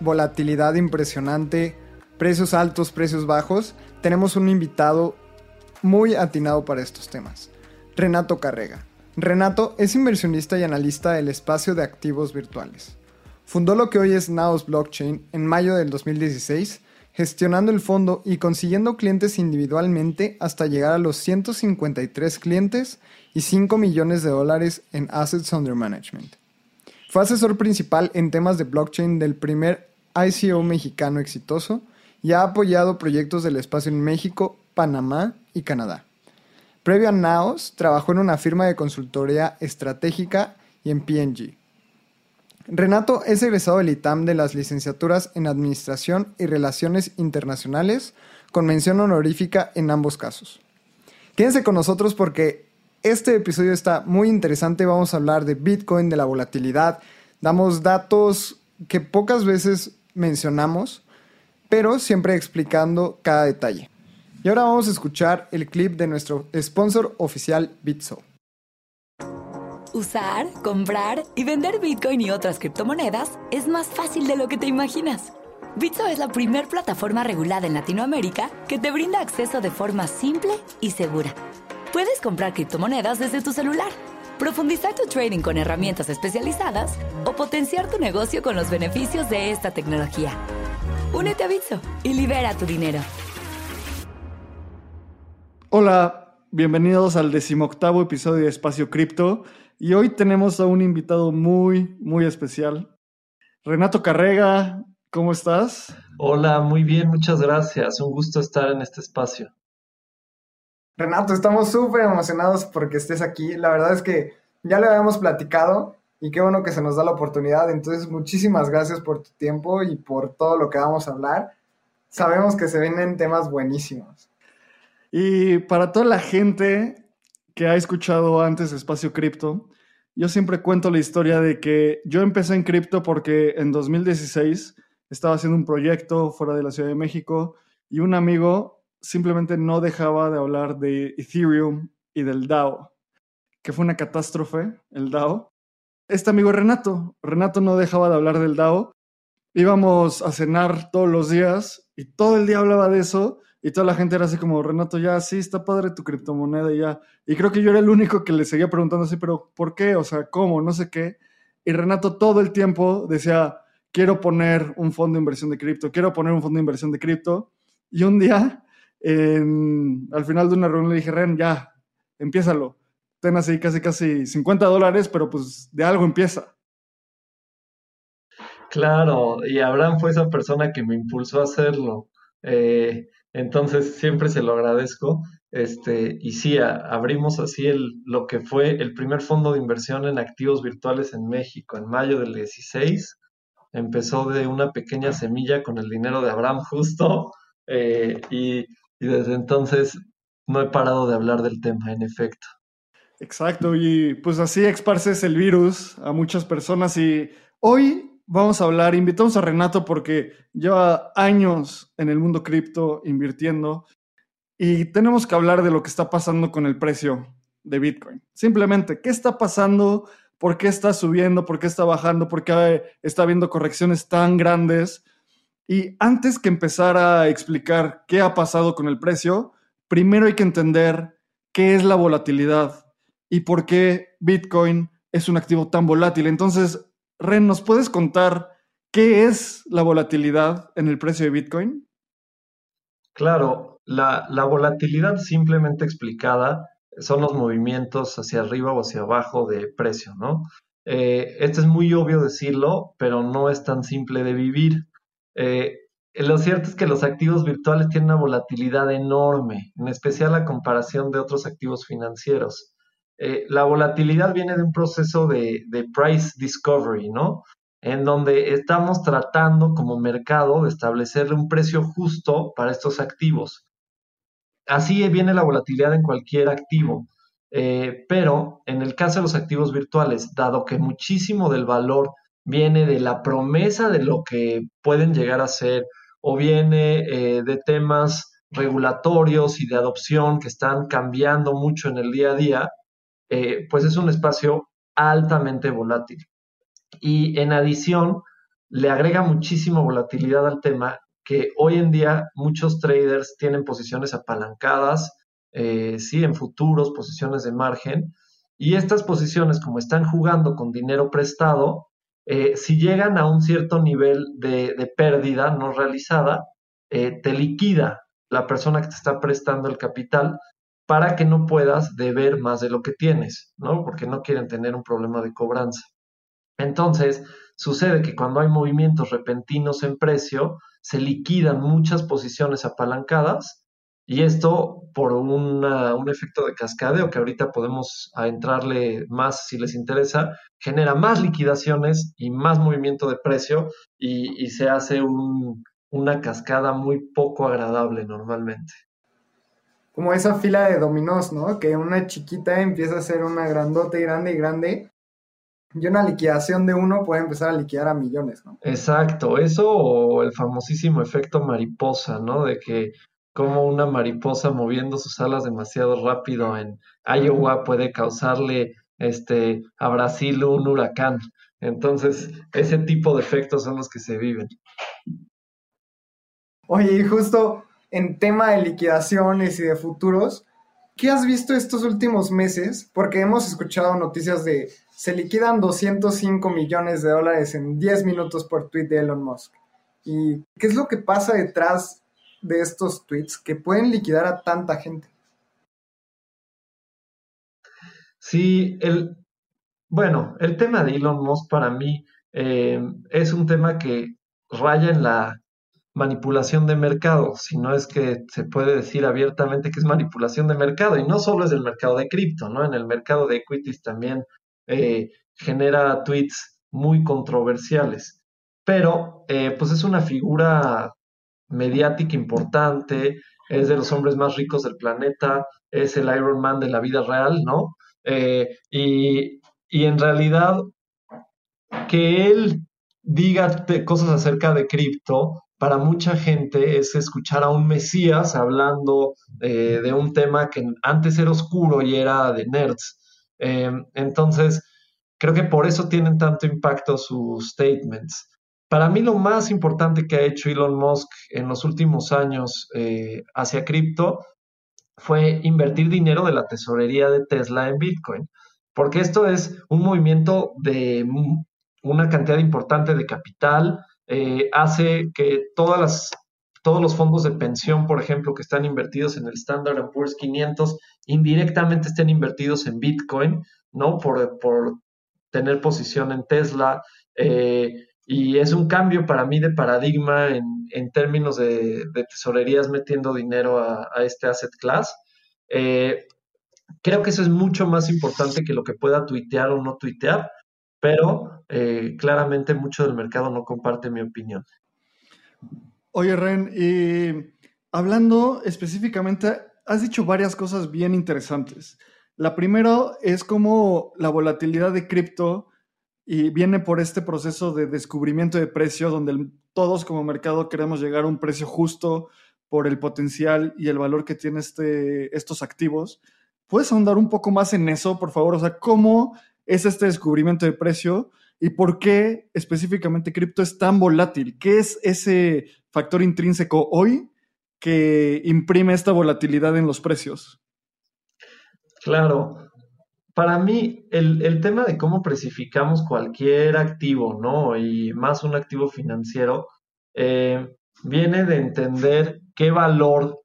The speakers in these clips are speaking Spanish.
volatilidad impresionante, precios altos, precios bajos, tenemos un invitado muy atinado para estos temas, Renato Carrega. Renato es inversionista y analista del espacio de activos virtuales. Fundó lo que hoy es Naos Blockchain en mayo del 2016, gestionando el fondo y consiguiendo clientes individualmente hasta llegar a los 153 clientes y 5 millones de dólares en assets under management. Fue asesor principal en temas de blockchain del primer ICO mexicano exitoso y ha apoyado proyectos del espacio en México, Panamá y Canadá. Previo a Naos, trabajó en una firma de consultoría estratégica y en PNG. Renato es egresado del ITAM de las licenciaturas en Administración y Relaciones Internacionales, con mención honorífica en ambos casos. Quédense con nosotros porque este episodio está muy interesante. Vamos a hablar de Bitcoin, de la volatilidad. Damos datos que pocas veces mencionamos, pero siempre explicando cada detalle. Y ahora vamos a escuchar el clip de nuestro sponsor oficial Bitso. Usar, comprar y vender Bitcoin y otras criptomonedas es más fácil de lo que te imaginas. Bitso es la primer plataforma regulada en Latinoamérica que te brinda acceso de forma simple y segura. Puedes comprar criptomonedas desde tu celular profundizar tu trading con herramientas especializadas o potenciar tu negocio con los beneficios de esta tecnología. Únete a Bitso y libera tu dinero. Hola, bienvenidos al decimoctavo episodio de Espacio Cripto y hoy tenemos a un invitado muy, muy especial. Renato Carrega, ¿cómo estás? Hola, muy bien, muchas gracias. Un gusto estar en este espacio. Renato, estamos súper emocionados porque estés aquí. La verdad es que ya lo habíamos platicado y qué bueno que se nos da la oportunidad. Entonces, muchísimas gracias por tu tiempo y por todo lo que vamos a hablar. Sabemos que se vienen temas buenísimos. Y para toda la gente que ha escuchado antes Espacio Cripto, yo siempre cuento la historia de que yo empecé en cripto porque en 2016 estaba haciendo un proyecto fuera de la Ciudad de México y un amigo simplemente no dejaba de hablar de Ethereum y del DAO, que fue una catástrofe, el DAO. Este amigo Renato, Renato no dejaba de hablar del DAO. Íbamos a cenar todos los días y todo el día hablaba de eso y toda la gente era así como, Renato, ya, sí, está padre tu criptomoneda ya. Y creo que yo era el único que le seguía preguntando así, pero ¿por qué? O sea, ¿cómo? No sé qué. Y Renato todo el tiempo decía, quiero poner un fondo de inversión de cripto, quiero poner un fondo de inversión de cripto. Y un día al final de una reunión le dije, Ren, ya, empiézalo. Ten así casi, casi 50 dólares, pero pues de algo empieza. Claro, y Abraham fue esa persona que me impulsó a hacerlo. Eh, entonces siempre se lo agradezco. Este, y sí, abrimos así el, lo que fue el primer fondo de inversión en activos virtuales en México en mayo del 16. Empezó de una pequeña semilla con el dinero de Abraham justo. Eh, y y desde entonces no he parado de hablar del tema, en efecto. Exacto, y pues así esparces el virus a muchas personas y hoy vamos a hablar, invitamos a Renato porque lleva años en el mundo cripto invirtiendo y tenemos que hablar de lo que está pasando con el precio de Bitcoin. Simplemente, ¿qué está pasando? ¿Por qué está subiendo? ¿Por qué está bajando? ¿Por qué está habiendo correcciones tan grandes? Y antes que empezar a explicar qué ha pasado con el precio, primero hay que entender qué es la volatilidad y por qué Bitcoin es un activo tan volátil. Entonces, Ren, ¿nos puedes contar qué es la volatilidad en el precio de Bitcoin? Claro, la, volatilidad simplemente explicada son los movimientos hacia arriba o hacia abajo de precio, ¿no? Eh, esto es muy obvio decirlo, pero no es tan simple de vivir. Eh, lo cierto es que los activos virtuales tienen una volatilidad enorme, en especial a comparación de otros activos financieros. Eh, la volatilidad viene de un proceso de, price discovery, ¿no? en donde estamos tratando como mercado de establecerle un precio justo para estos activos. Así viene la volatilidad en cualquier activo, eh, pero en el caso de los activos virtuales, dado que muchísimo del valor viene de la promesa de lo que pueden llegar a ser o viene eh, de temas regulatorios y de adopción que están cambiando mucho en el día a día, eh, pues es un espacio altamente volátil. Y en adición, le agrega muchísima volatilidad al tema que hoy en día muchos traders tienen posiciones apalancadas, eh, sí, en futuros, posiciones de margen, y estas posiciones, como están jugando con dinero prestado, eh, si llegan a un cierto nivel de, pérdida no realizada, eh, te liquida la persona que te está prestando el capital para que no puedas deber más de lo que tienes, ¿no? Porque no quieren tener un problema de cobranza. Entonces, sucede que cuando hay movimientos repentinos en precio, se liquidan muchas posiciones apalancadas y esto por un efecto de cascadeo que ahorita podemos entrarle más si les interesa, genera más liquidaciones y más movimiento de precio y, se hace una cascada muy poco agradable normalmente. Como esa fila de dominós, ¿no? Que una chiquita empieza a ser una grandote, grande y grande y una liquidación de uno puede empezar a liquidar a millones, ¿no? Exacto, eso o el famosísimo efecto mariposa, ¿no? De que como una mariposa moviendo sus alas demasiado rápido en Iowa puede causarle este, a Brasil un huracán. Entonces, ese tipo de efectos son los que se viven. Oye, y justo en tema de liquidaciones y de futuros, ¿qué has visto estos últimos meses? Porque hemos escuchado noticias de se liquidan 205 millones de dólares en 10 minutos por tweet de Elon Musk. ¿Y qué es lo que pasa detrás de estos tweets que pueden liquidar a tanta gente? Sí, el, bueno, el tema de Elon Musk para mí eh, es un tema que raya en la manipulación de mercado, si no es que se puede decir abiertamente que es manipulación de mercado, y no solo es el mercado de cripto, ¿no? En el mercado de equities también eh, genera tweets muy controversiales. Pero, eh, pues es una figura mediática importante, es de los hombres más ricos del planeta, es el Iron Man de la vida real, ¿no? Eh, y, y, en realidad, que él diga cosas acerca de cripto, para mucha gente es escuchar a un Mesías hablando de un tema que antes era oscuro y era de nerds. Em, entonces, creo que por eso tienen tanto impacto sus statements. Para mí lo más importante que ha hecho Elon Musk en los últimos años eh, hacia cripto fue invertir dinero de la tesorería de Tesla en Bitcoin, porque esto es un movimiento de una cantidad importante de capital, eh, hace que todas las todos los fondos de pensión, por ejemplo, que están invertidos en el Standard Poor's 500, indirectamente estén invertidos en Bitcoin, ¿no? Por, tener posición en Tesla. Eh, y es un cambio para mí de paradigma en, términos de, tesorerías metiendo dinero a, este asset class. Eh, creo que eso es mucho más importante que lo que pueda tuitear o no tuitear, pero eh, claramente mucho del mercado no comparte mi opinión. Oye, Ren, hablando específicamente, has dicho varias cosas bien interesantes. La primera es como la volatilidad de cripto y viene por este proceso de descubrimiento de precio donde todos como mercado queremos llegar a un precio justo por el potencial y el valor que tienen este, estos activos. ¿Puedes ahondar un poco más en eso, por favor? O sea, ¿cómo es este descubrimiento de precio y por qué específicamente cripto es tan volátil? ¿Qué es ese factor intrínseco hoy que imprime esta volatilidad en los precios? Claro. Para mí, el, tema de cómo precificamos cualquier activo, ¿no? Y más un activo financiero, eh, viene de entender qué valor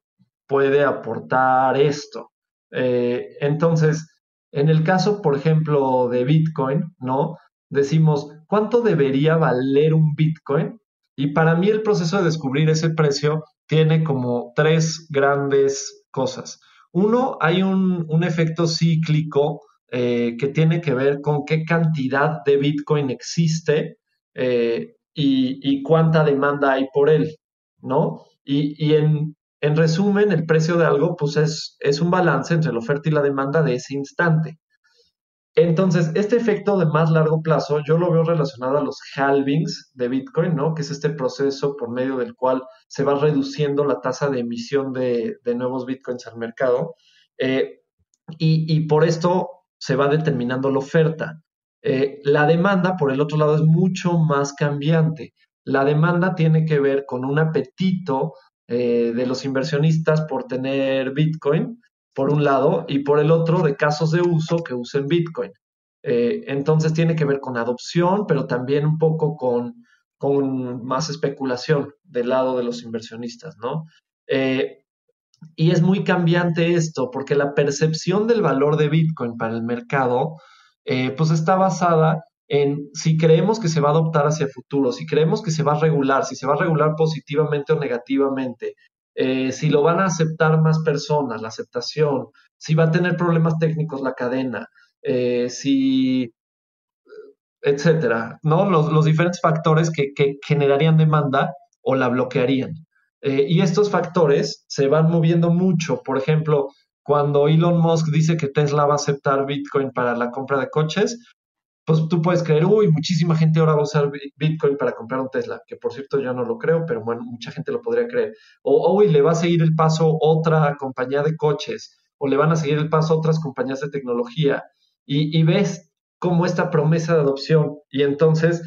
puede aportar esto. Eh, entonces, en el caso, por ejemplo, de Bitcoin, ¿no? Decimos, ¿cuánto debería valer un Bitcoin y para mí el proceso de descubrir ese precio tiene como tres grandes cosas. Uno, hay un, efecto cíclico eh, que tiene que ver con qué cantidad de Bitcoin existe eh, y, cuánta demanda hay por él, ¿no? Y, en, en, resumen, el precio de algo, pues es, es un balance entre la oferta y la demanda de ese instante. Entonces, este efecto de más largo plazo yo lo veo relacionado a los halvings de Bitcoin, ¿no? Que es este proceso por medio del cual se va reduciendo la tasa de emisión de, nuevos Bitcoins al mercado. Eh, y, por esto se va determinando la oferta. Eh, la demanda, por el otro lado, es mucho más cambiante. La demanda tiene que ver con un apetito eh, de los inversionistas por tener Bitcoin por un lado, y por el otro, de casos de uso que usen Bitcoin. Eh, entonces tiene que ver con adopción, pero también un poco con, con más especulación del lado de los inversionistas, ¿no? Y es muy cambiante esto, porque la percepción del valor de Bitcoin para el mercado, eh, pues está basada en si creemos que se va a adoptar hacia el futuro, si creemos que se va a regular, si se va a regular positivamente o negativamente, eh, si lo van a aceptar más personas, la aceptación, si va a tener problemas técnicos la cadena, eh, si, etcétera, ¿no? Los, diferentes factores que, generarían demanda o la bloquearían. Eh, y estos factores se van moviendo mucho. Por ejemplo, cuando Elon Musk dice que Tesla va a aceptar Bitcoin para la compra de coches, pues tú puedes creer, uy, muchísima gente ahora va a usar Bitcoin para comprar un Tesla, que por cierto yo no lo creo, pero bueno, mucha gente lo podría creer. O, uy, le va a seguir el paso otra compañía de coches, o le van a seguir el paso otras compañías de tecnología, y, ves como esta promesa de adopción, y entonces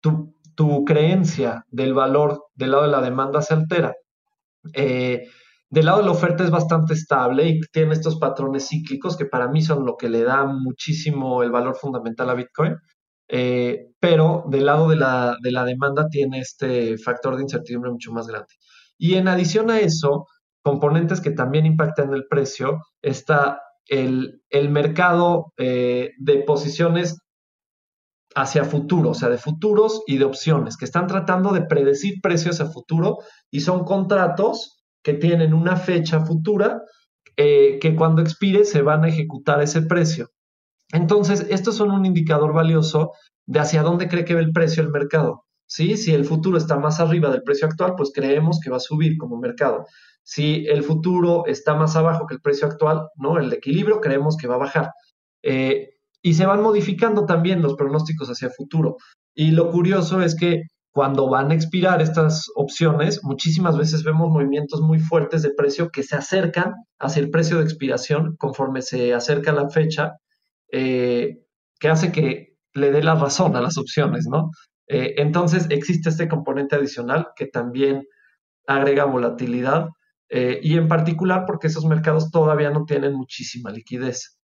tu, tu, creencia del valor del lado de la demanda se altera. Eh, del lado de la oferta es bastante estable y tiene estos patrones cíclicos que para mí son lo que le da muchísimo el valor fundamental a Bitcoin. Eh, pero del lado de la, demanda tiene este factor de incertidumbre mucho más grande. Y en adición a eso, componentes que también impactan el precio, está el, mercado eh, de posiciones hacia futuro, o sea, de futuros y de opciones, que están tratando de predecir precios a futuro y son contratos que tienen una fecha futura eh, que cuando expire se van a ejecutar ese precio. Entonces, estos son un indicador valioso de hacia dónde cree que va el precio el mercado. ¿sí? Si el futuro está más arriba del precio actual, pues creemos que va a subir como mercado. Si el futuro está más abajo que el precio actual, ¿no? El equilibrio, creemos que va a bajar. Eh, y se van modificando también los pronósticos hacia el futuro. Y lo curioso es que cuando van a expirar estas opciones, muchísimas veces vemos movimientos muy fuertes de precio que se acercan hacia el precio de expiración conforme se acerca la fecha, eh, que hace que le dé la razón a las opciones, ¿no? Eh, entonces existe este componente adicional que también agrega volatilidad eh, y en particular porque esos mercados todavía no tienen muchísima liquidez.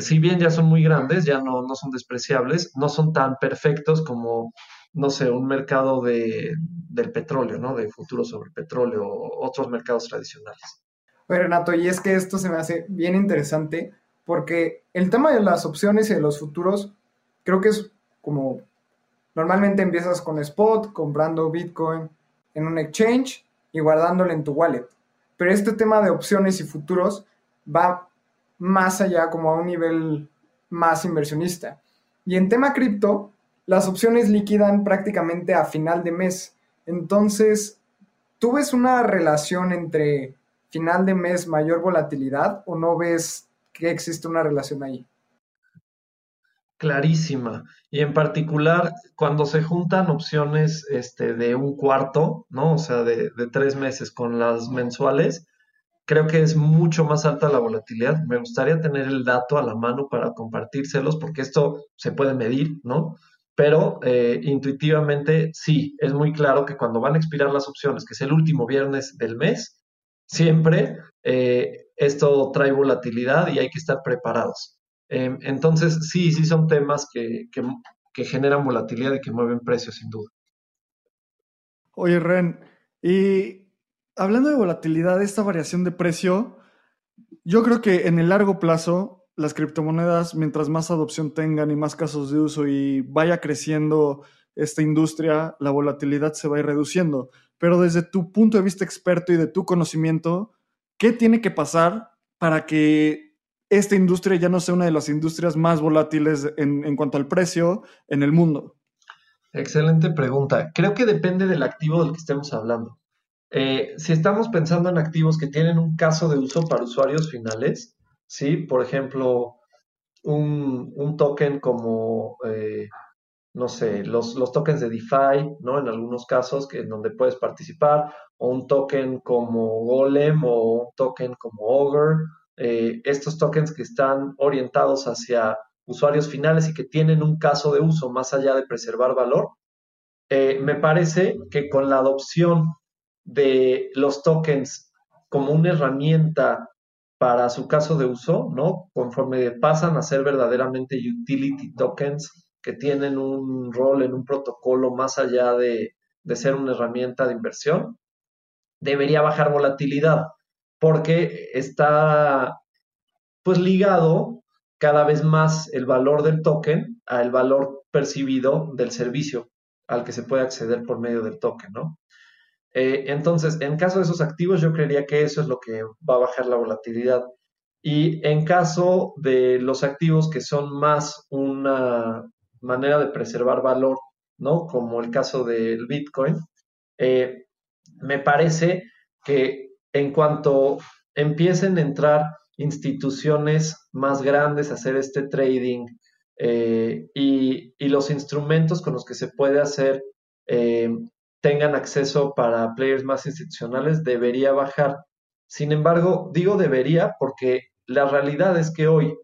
Si bien ya son muy grandes, ya no, no son despreciables, no son tan perfectos como no sé, un mercado de, del petróleo, ¿no? De futuro sobre petróleo otros mercados tradicionales. Oye, Renato, y es que esto se me hace bien interesante porque el tema de las opciones y de los futuros creo que es como normalmente empiezas con spot, comprando Bitcoin en un exchange y guardándolo en tu wallet. Pero este tema de opciones y futuros va más allá, como a un nivel más inversionista. Y en tema cripto, las opciones liquidan prácticamente a final de mes. Entonces, ¿tú ves una relación entre final de mes mayor volatilidad o no ves que existe una relación ahí? Clarísima. Y en particular, cuando se juntan opciones este, de un cuarto, ¿no? O sea, de, de tres meses con las mensuales, creo que es mucho más alta la volatilidad. Me gustaría tener el dato a la mano para compartírselos, porque esto se puede medir, ¿no? pero eh, intuitivamente sí, es muy claro que cuando van a expirar las opciones, que es el último viernes del mes, siempre eh, esto trae volatilidad y hay que estar preparados. Em, entonces, sí, sí son temas que, que, generan volatilidad y que mueven precios, sin duda. Oye, Ren, y hablando de volatilidad, esta variación de precio, yo creo que en el largo plazo las criptomonedas, mientras más adopción tengan y más casos de uso y vaya creciendo esta industria, la volatilidad se va a ir reduciendo. Pero desde tu punto de vista experto y de tu conocimiento, ¿qué tiene que pasar para que esta industria ya no sea una de las industrias más volátiles en, cuanto al precio en el mundo? Excelente pregunta. Creo que depende del activo del que estemos hablando. Eh, si estamos pensando en activos que tienen un caso de uso para usuarios finales, ¿sí? Por ejemplo, un, token como, eh, no sé, los, tokens de DeFi, ¿no? En algunos casos que, en donde puedes participar, o un token como Golem o un token como Augur, eh, estos tokens que están orientados hacia usuarios finales y que tienen un caso de uso más allá de preservar valor, me parece que con la adopción de los tokens como una herramienta para su caso de uso, ¿no? Conforme pasan a ser verdaderamente utility tokens que tienen un rol en un protocolo más allá de, de ser una herramienta de inversión, debería bajar volatilidad porque está pues ligado cada vez más el valor del token al valor percibido del servicio al que se puede acceder por medio del token, ¿no? Eh, entonces, en caso de esos activos, yo creería que eso es lo que va a bajar la volatilidad. Y en caso de los activos que son más una manera de preservar valor, ¿no? Como el caso del Bitcoin, eh, me parece que en cuanto empiecen a entrar instituciones más grandes a hacer este trading eh, y, los instrumentos con los que se puede hacer tengan acceso para players más institucionales, debería bajar. Sin embargo, digo debería porque la realidad es que hoy,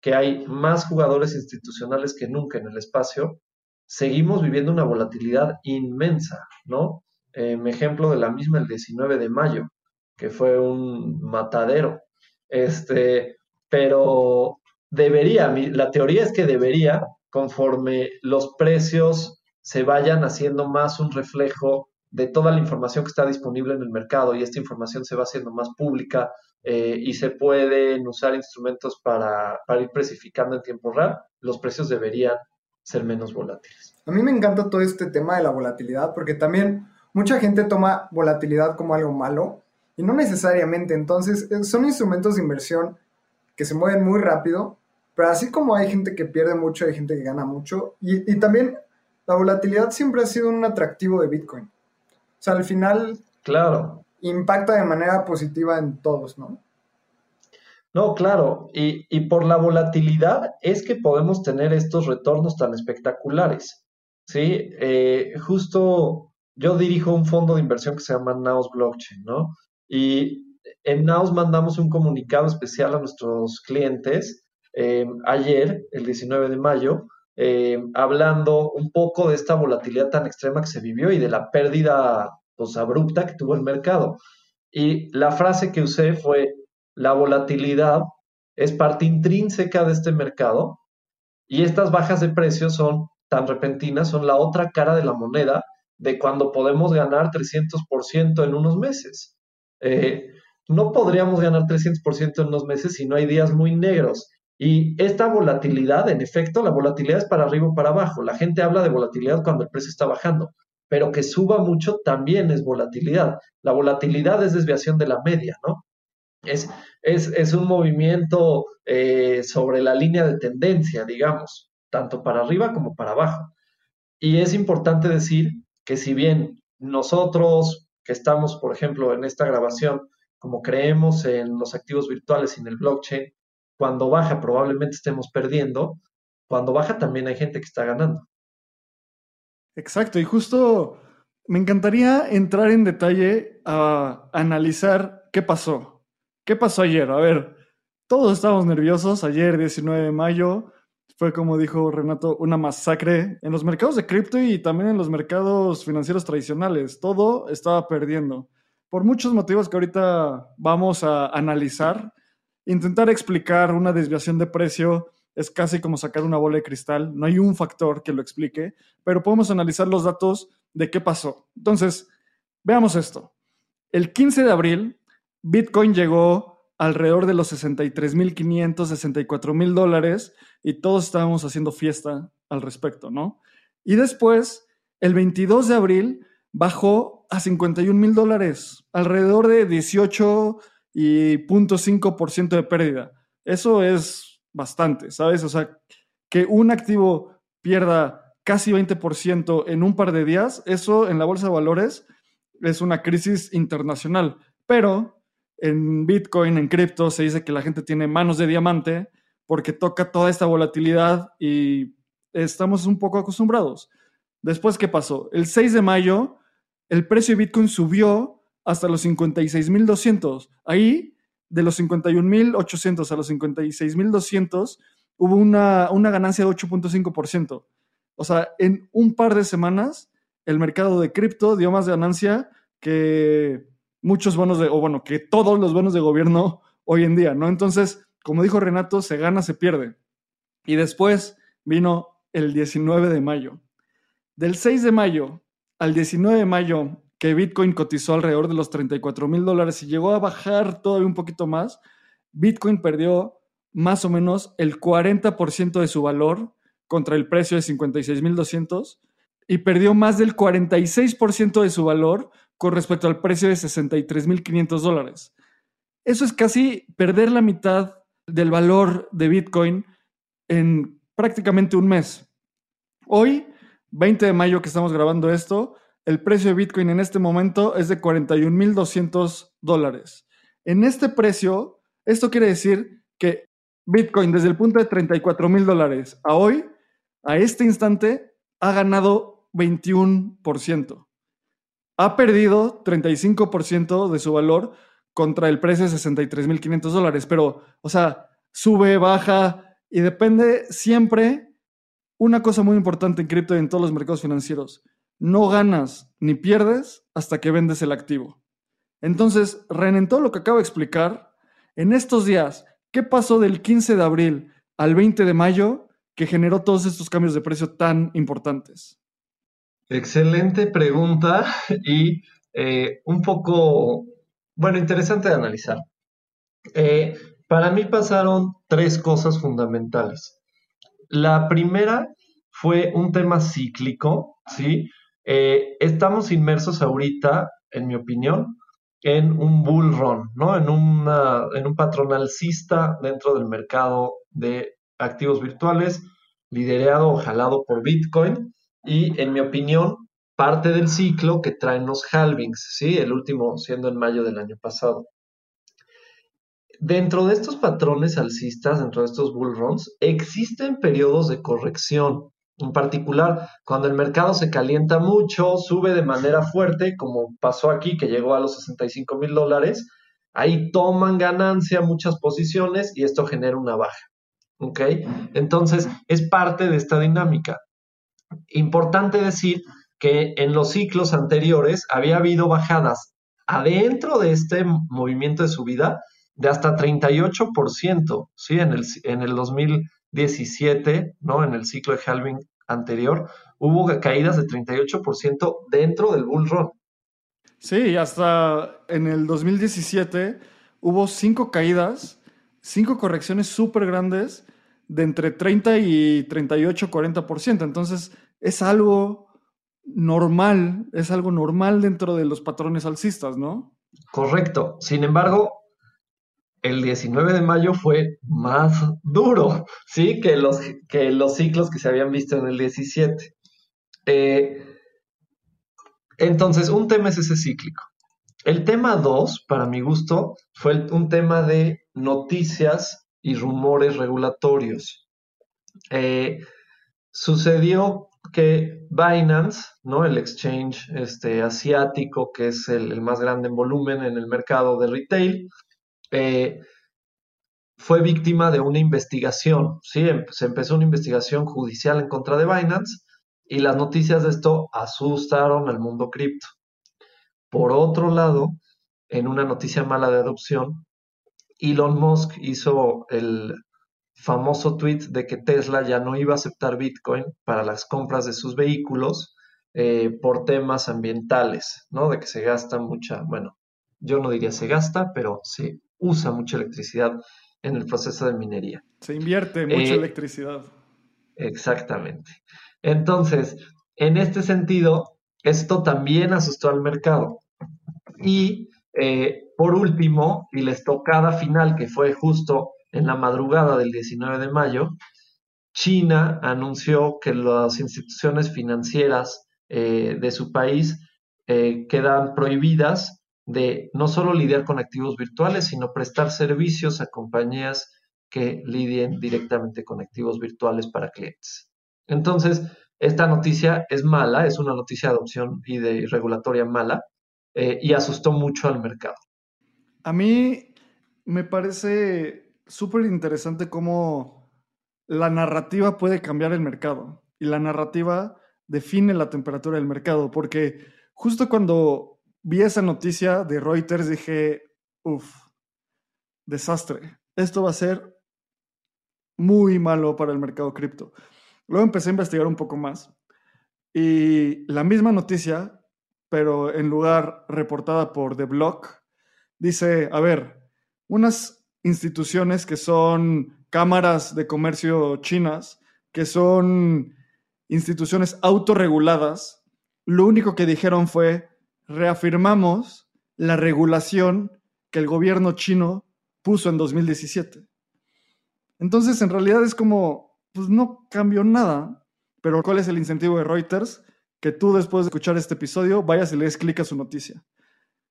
que hay más jugadores institucionales que nunca en el espacio, seguimos viviendo una volatilidad inmensa, ¿no? Eh, ejemplo de la misma el 19 de mayo, que fue un matadero. Este, pero debería, la teoría es que debería, conforme los precios se vayan haciendo más un reflejo de toda la información que está disponible en el mercado y esta información se va haciendo más pública eh, y se pueden usar instrumentos para, ir precificando en tiempo real, los precios deberían ser menos volátiles. A mí me encanta todo este tema de la volatilidad porque también mucha gente toma volatilidad como algo malo y no necesariamente. Entonces, eh, son instrumentos de inversión que se mueven muy rápido, pero así como hay gente que pierde mucho, hay gente que gana mucho. Y, y también la volatilidad siempre ha sido un atractivo de Bitcoin. O sea, al final claro. impacta de manera positiva en todos, ¿no? No, claro, y, por la volatilidad es que podemos tener estos retornos tan espectaculares. Sí, eh, justo yo dirijo un fondo de inversión que se llama Naos Blockchain, ¿no? Y en Naos mandamos un comunicado especial a nuestros clientes eh, ayer, el 19 de mayo, eh, hablando un poco de esta volatilidad tan extrema que se vivió y de la pérdida pues, abrupta que tuvo el mercado. Y la frase que usé fue, la volatilidad es parte intrínseca de este mercado y estas bajas de precios son tan repentinas, son la otra cara de la moneda de cuando podemos ganar 300% en unos meses. Eh, no podríamos ganar 300% en unos meses si no hay días muy negros. Y esta volatilidad, en efecto, la volatilidad es para arriba o para abajo. La gente habla de volatilidad cuando el precio está bajando, pero que suba mucho también es volatilidad. La volatilidad es desviación de la media, ¿no? Es, es, un movimiento eh, sobre la línea de tendencia, digamos, tanto para arriba como para abajo. Y es importante decir que si bien nosotros que estamos, por ejemplo, en esta grabación, como creemos en los activos virtuales y en el blockchain, cuando baja probablemente estemos perdiendo, cuando baja también hay gente que está ganando. Exacto, y justo me encantaría entrar en detalle a analizar qué pasó. ¿Qué pasó ayer? A ver, todos estábamos nerviosos. Ayer, 19 de mayo, fue como dijo Renato, una masacre en los mercados de cripto y también en los mercados financieros tradicionales. Todo estaba perdiendo. Por muchos motivos que ahorita vamos a analizar, intentar explicar una desviación de precio es casi como sacar una bola de cristal, no hay un factor que lo explique, pero podemos analizar los datos de qué pasó. Entonces, veamos esto. El 15 de abril, Bitcoin llegó alrededor de los 63.500, 64.000 dólares y todos estábamos haciendo fiesta al respecto, ¿no? Y después, el 22 de abril, bajó a 51 mil dólares, alrededor de 18 y 0.5% de pérdida. Eso es bastante, ¿sabes? O sea, que un activo pierda casi 20% en un par de días, eso en la bolsa de valores es una crisis internacional. Pero en Bitcoin, en cripto, se dice que la gente tiene manos de diamante porque toca toda esta volatilidad y estamos un poco acostumbrados. Después, ¿qué pasó? El 6 de mayo, el precio de Bitcoin subió hasta los 56.200. Ahí, de los 51.800 a los 56.200, hubo una, una ganancia de 8.5%. O sea, en un par de semanas, el mercado de cripto dio más ganancia que muchos bonos de, o bueno, que todos los bonos de gobierno hoy en día, ¿no? Entonces, como dijo Renato, se gana, se pierde. Y después vino el 19 de mayo. Del 6 de mayo al 19 de mayo, que Bitcoin cotizó alrededor de los 34 mil dólares y llegó a bajar todavía un poquito más, Bitcoin perdió más o menos el 40% de su valor contra el precio de 56.200 y perdió más del 46% de su valor con respecto al precio de 63.500 dólares. Eso es casi perder la mitad del valor de Bitcoin en prácticamente un mes. Hoy, 20 de mayo que estamos grabando esto, el precio de Bitcoin en este momento es de 41.200 dólares. En este precio, esto quiere decir que Bitcoin desde el punto de 34.000 dólares a hoy, a este instante, ha ganado 21%. Ha perdido 35% de su valor contra el precio de 63.500 dólares. Pero, o sea, sube, baja y depende siempre. Una cosa muy importante en cripto y en todos los mercados financieros, no ganas ni pierdes hasta que vendes el activo. Entonces, Ren, en todo lo que acabo de explicar, en estos días, ¿qué pasó del 15 de abril al 20 de mayo que generó todos estos cambios de precio tan importantes? Excelente pregunta y eh, un poco bueno, interesante de analizar. Eh, para mí pasaron tres cosas fundamentales. La primera fue un tema cíclico, ¿sí? Eh, estamos inmersos ahorita, en mi opinión, en un bull run, ¿no? En, un patrón alcista dentro del mercado de activos virtuales, liderado o jalado por Bitcoin. Y en mi opinión, parte del ciclo que traen los halvings, ¿sí? El último siendo en mayo del año pasado. Dentro de estos patrones alcistas, dentro de estos bull runs, existen periodos de corrección. En particular, cuando el mercado se calienta mucho, sube de manera fuerte, como pasó aquí, que llegó a los 65 mil dólares, ahí toman ganancia muchas posiciones y esto genera una baja. ¿Ok? Entonces, es parte de esta dinámica. Importante decir que en los ciclos anteriores había habido bajadas adentro de este movimiento de subida de hasta 38%, ¿sí? En el, en el 2017, ¿no? En el ciclo de halving anterior, hubo caídas de 38% dentro del bull run. Sí, hasta en el 2017 hubo cinco caídas, cinco correcciones súper grandes de entre 30 y 38, 40%. Entonces, es algo normal, es algo normal dentro de los patrones alcistas, ¿no? Correcto. Sin embargo, el 19 de mayo fue más duro, ¿sí? Que los, que los ciclos que se habían visto en el 17. Eh, entonces, un tema es ese cíclico. El tema 2, para mi gusto, fue un tema de noticias y rumores regulatorios. Eh, sucedió que Binance, ¿no? El exchange este, asiático, que es el, más grande en volumen en el mercado de retail, eh, fue víctima de una investigación, ¿sí? Em, se empezó una investigación judicial en contra de Binance y las noticias de esto asustaron al mundo cripto. Por otro lado, en una noticia mala de adopción, Elon Musk hizo el famoso tweet de que Tesla ya no iba a aceptar Bitcoin para las compras de sus vehículos eh, por temas ambientales, ¿no? De que se gasta mucha, bueno, yo no diría se gasta, pero se usa mucha electricidad en el proceso de minería. Se invierte mucha eh, electricidad. Exactamente. Entonces, en este sentido, esto también asustó al mercado. Y eh, por último, y la estocada final, que fue justo en la madrugada del 19 de mayo, China anunció que las instituciones financieras eh, de su país eh, quedan prohibidas de no solo lidiar con activos virtuales, sino prestar servicios a compañías que lidien directamente con activos virtuales para clientes. Entonces, esta noticia es mala, es una noticia de adopción y de regulatoria mala, eh, y asustó mucho al mercado. A mí me parece súper interesante cómo la narrativa puede cambiar el mercado y la narrativa define la temperatura del mercado, porque justo cuando vi esa noticia de Reuters dije, uff, desastre, esto va a ser muy malo para el mercado cripto. Luego empecé a investigar un poco más y la misma noticia, pero en lugar reportada por The Block, dice, a ver, unas instituciones que son cámaras de comercio chinas, que son instituciones autorreguladas, lo único que dijeron fue, reafirmamos la regulación que el gobierno chino puso en 2017. Entonces, en realidad es como, pues no cambió nada, pero ¿cuál es el incentivo de Reuters? Que tú después de escuchar este episodio vayas y le des clic a su noticia.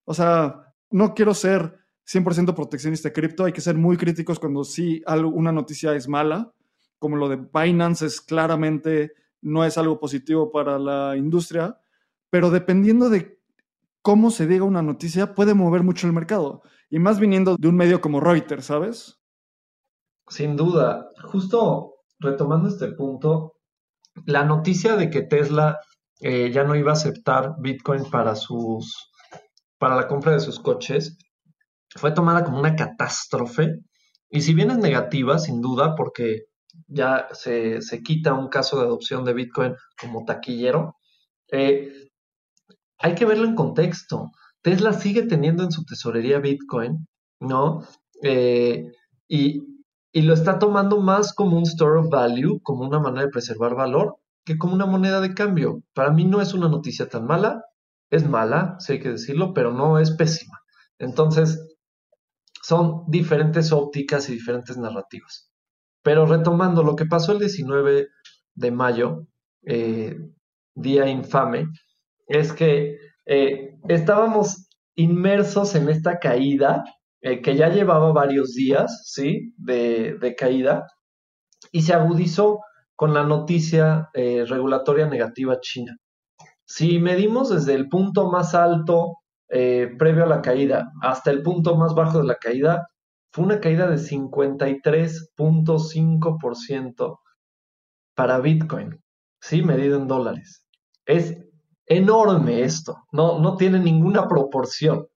O sea, no quiero ser 100% proteccionista de cripto, hay que ser muy críticos cuando sí una noticia es mala, como lo de Binance es claramente no es algo positivo para la industria, pero dependiendo de cómo se diga una noticia puede mover mucho el mercado, y más viniendo de un medio como Reuters, ¿sabes? Sin duda, justo retomando este punto, la noticia de que Tesla eh, ya no iba a aceptar Bitcoin para sus para la compra de sus coches fue tomada como una catástrofe. Y si bien es negativa, sin duda, porque ya se, quita un caso de adopción de Bitcoin como taquillero, eh, hay que verlo en contexto. Tesla sigue teniendo en su tesorería Bitcoin, ¿no? Eh, y, lo está tomando más como un store of value, como una manera de preservar valor, que como una moneda de cambio. Para mí no es una noticia tan mala, es mala, sí hay que decirlo, pero no es pésima. Entonces, son diferentes ópticas y diferentes narrativas. Pero retomando lo que pasó el 19 de mayo, eh, día infame, es que eh, estábamos inmersos en esta caída eh, que ya llevaba varios días, ¿sí? De, de, caída, y se agudizó con la noticia regulatoria negativa china. Si medimos desde el punto más alto eh, previo a la caída hasta el punto más bajo de la caída, fue una caída de 53.5% para Bitcoin, ¿sí? Medido en dólares. Es enorme esto, no, no tiene ninguna proporción.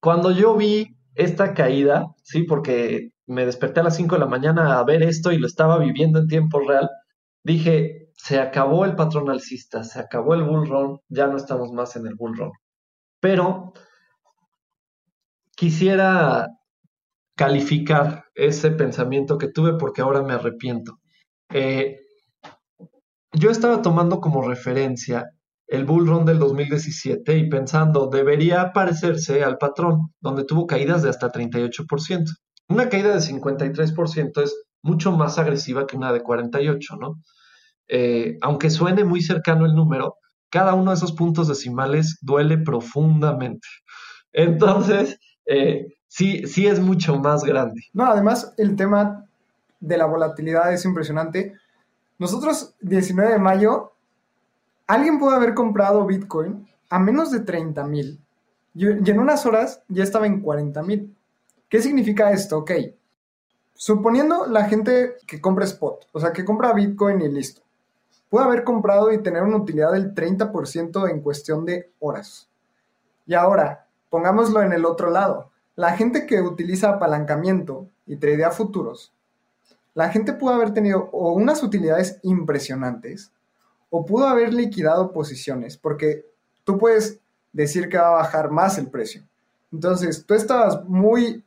Cuando yo vi esta caída, ¿sí? Porque me desperté a las 5 de la mañana a ver esto y lo estaba viviendo en tiempo real, dije, se acabó el patrón alcista, se acabó el bull run, ya no estamos más en el bull run. Pero quisiera calificar ese pensamiento que tuve porque ahora me arrepiento. Eh, yo estaba tomando como referencia el bull run del 2017 y pensando, debería parecerse al patrón, donde tuvo caídas de hasta 38%. Una caída de 53% es mucho más agresiva que una de 48, ¿no? Eh, aunque suene muy cercano el número, cada uno de esos puntos decimales duele profundamente. Entonces, eh, sí, sí es mucho más grande. No, además el tema de la volatilidad es impresionante. Nosotros, 19 de mayo, alguien pudo haber comprado Bitcoin a menos de 30 mil y en unas horas ya estaba en 40 mil. ¿Qué significa esto? Ok, suponiendo la gente que compra spot, o sea, que compra Bitcoin y listo puede haber comprado y tener una utilidad del 30% en cuestión de horas. Y ahora, pongámoslo en el otro lado. La gente que utiliza apalancamiento y tradea futuros, la gente pudo haber tenido o unas utilidades impresionantes o pudo haber liquidado posiciones porque tú puedes decir que va a bajar más el precio. Entonces, tú estabas muy,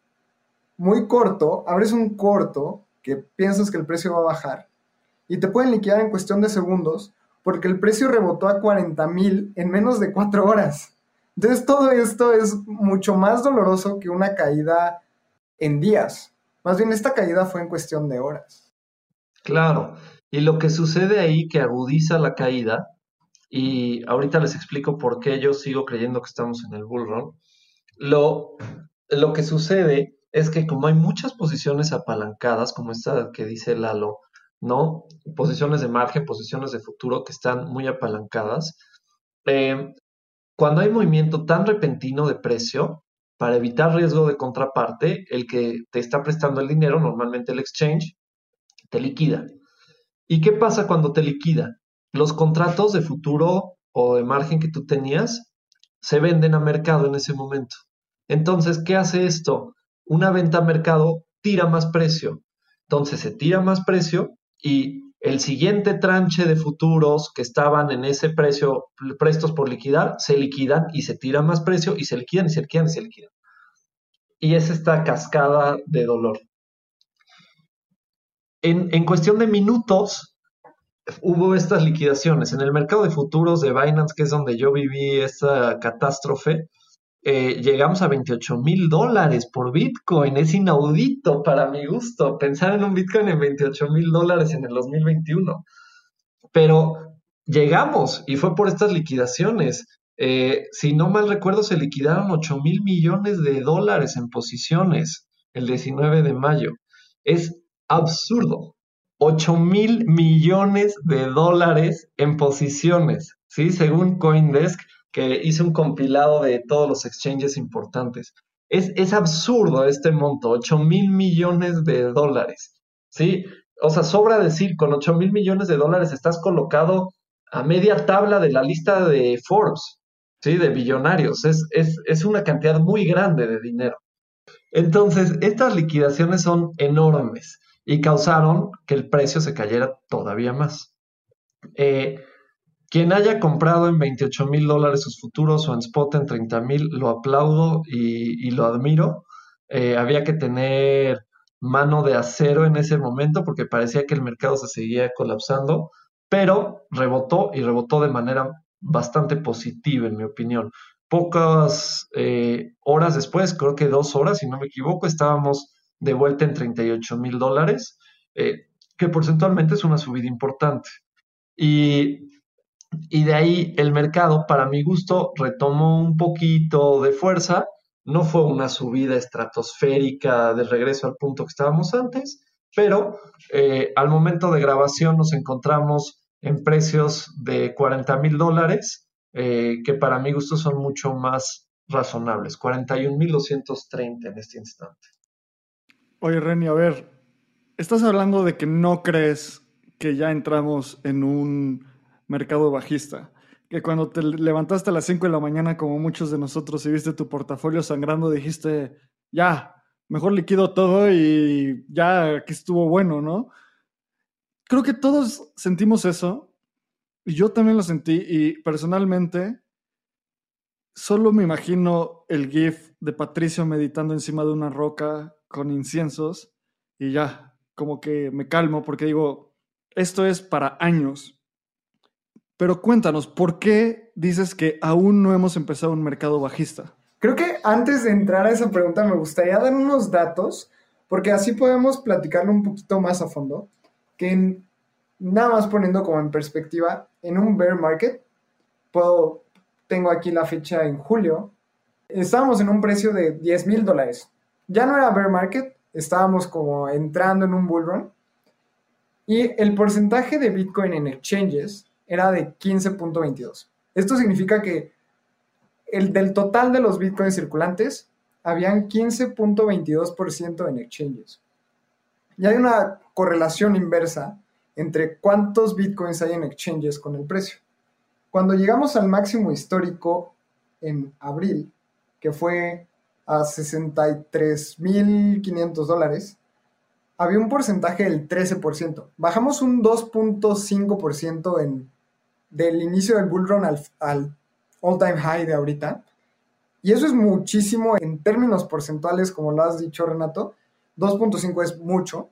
muy corto, abres un corto que piensas que el precio va a bajar y te pueden liquidar en cuestión de segundos porque el precio rebotó a 40 mil en menos de cuatro horas. Entonces todo esto es mucho más doloroso que una caída en días. Más bien esta caída fue en cuestión de horas. Claro, y lo que sucede ahí que agudiza la caída, y ahorita les explico por qué yo sigo creyendo que estamos en el bull run, lo, lo que sucede es que como hay muchas posiciones apalancadas, como esta que dice Lalo, ¿no? Posiciones de margen, posiciones de futuro que están muy apalancadas. Eh, cuando hay movimiento tan repentino de precio, para evitar riesgo de contraparte, el que te está prestando el dinero, normalmente el exchange, te liquida. ¿Y qué pasa cuando te liquida? Los contratos de futuro o de margen que tú tenías se venden a mercado en ese momento. Entonces, ¿qué hace esto? Una venta a mercado tira más precio. Entonces se tira más precio y el siguiente tranche de futuros que estaban en ese precio prestos por liquidar, se liquidan y se tira más precio y se liquidan y se liquidan y se liquidan. Y es esta cascada de dolor. En, en cuestión de minutos, hubo estas liquidaciones. En el mercado de futuros de Binance, que es donde yo viví esta catástrofe, eh, llegamos a 28 mil dólares por Bitcoin. Es inaudito para mi gusto pensar en un Bitcoin en 28 mil dólares en el 2021. Pero llegamos y fue por estas liquidaciones. Eh, si no mal recuerdo, se liquidaron 8 mil millones de dólares en posiciones el 19 de mayo. Es absurdo. 8 mil millones de dólares en posiciones, ¿sí? Según Coindesk, que hice un compilado de todos los exchanges importantes. Es, es absurdo este monto, 8 mil millones de dólares. ¿Sí? O sea, sobra decir, con 8 mil millones de dólares estás colocado a media tabla de la lista de Forbes, ¿sí? De billonarios. Es, es, es una cantidad muy grande de dinero. Entonces, estas liquidaciones son enormes y causaron que el precio se cayera todavía más. Eh, quien haya comprado en 28 mil dólares sus futuros o en spot en 30 mil, lo aplaudo y, lo admiro. Eh, había que tener mano de acero en ese momento porque parecía que el mercado se seguía colapsando, pero rebotó y rebotó de manera bastante positiva, en mi opinión. Pocas eh, horas después, creo que dos horas, si no me equivoco, estábamos de vuelta en 38 mil dólares, eh, que porcentualmente es una subida importante. Y y de ahí el mercado, para mi gusto, retomó un poquito de fuerza. No fue una subida estratosférica de regreso al punto que estábamos antes, pero eh, al momento de grabación nos encontramos en precios de 40 mil dólares, eh, que para mi gusto son mucho más razonables, 41.230 en este instante. Oye, Reni, a ver, estás hablando de que no crees que ya entramos en un mercado bajista. Que cuando te levantaste a las 5 de la mañana, como muchos de nosotros, y viste tu portafolio sangrando, dijiste, ya, mejor liquido todo y ya que estuvo bueno, ¿no? Creo que todos sentimos eso. Y yo también lo sentí. Y personalmente, solo me imagino el GIF de Patricio meditando encima de una roca con inciensos. Y ya, como que me calmo porque digo, esto es para años. Pero cuéntanos, ¿por qué dices que aún no hemos empezado un mercado bajista? Creo que antes de entrar a esa pregunta me gustaría dar unos datos, porque así podemos platicarlo un poquito más a fondo, que nada más poniendo como en perspectiva, en un bear market, puedo, tengo aquí la fecha en julio, estábamos en un precio de 10 mil dólares. Ya no era bear market, estábamos como entrando en un bull run. Y el porcentaje de Bitcoin en exchanges era de 15.22. Esto significa que el del total de los bitcoins circulantes, habían 15.22% en exchanges. Y hay una correlación inversa entre cuántos bitcoins hay en exchanges con el precio. Cuando llegamos al máximo histórico en abril, que fue a 63.500 dólares, había un porcentaje del 13%. Bajamos un 2.5% en del inicio del bull run al, all time high de ahorita. Y eso es muchísimo en términos porcentuales, como lo has dicho Renato. 2.5 es mucho.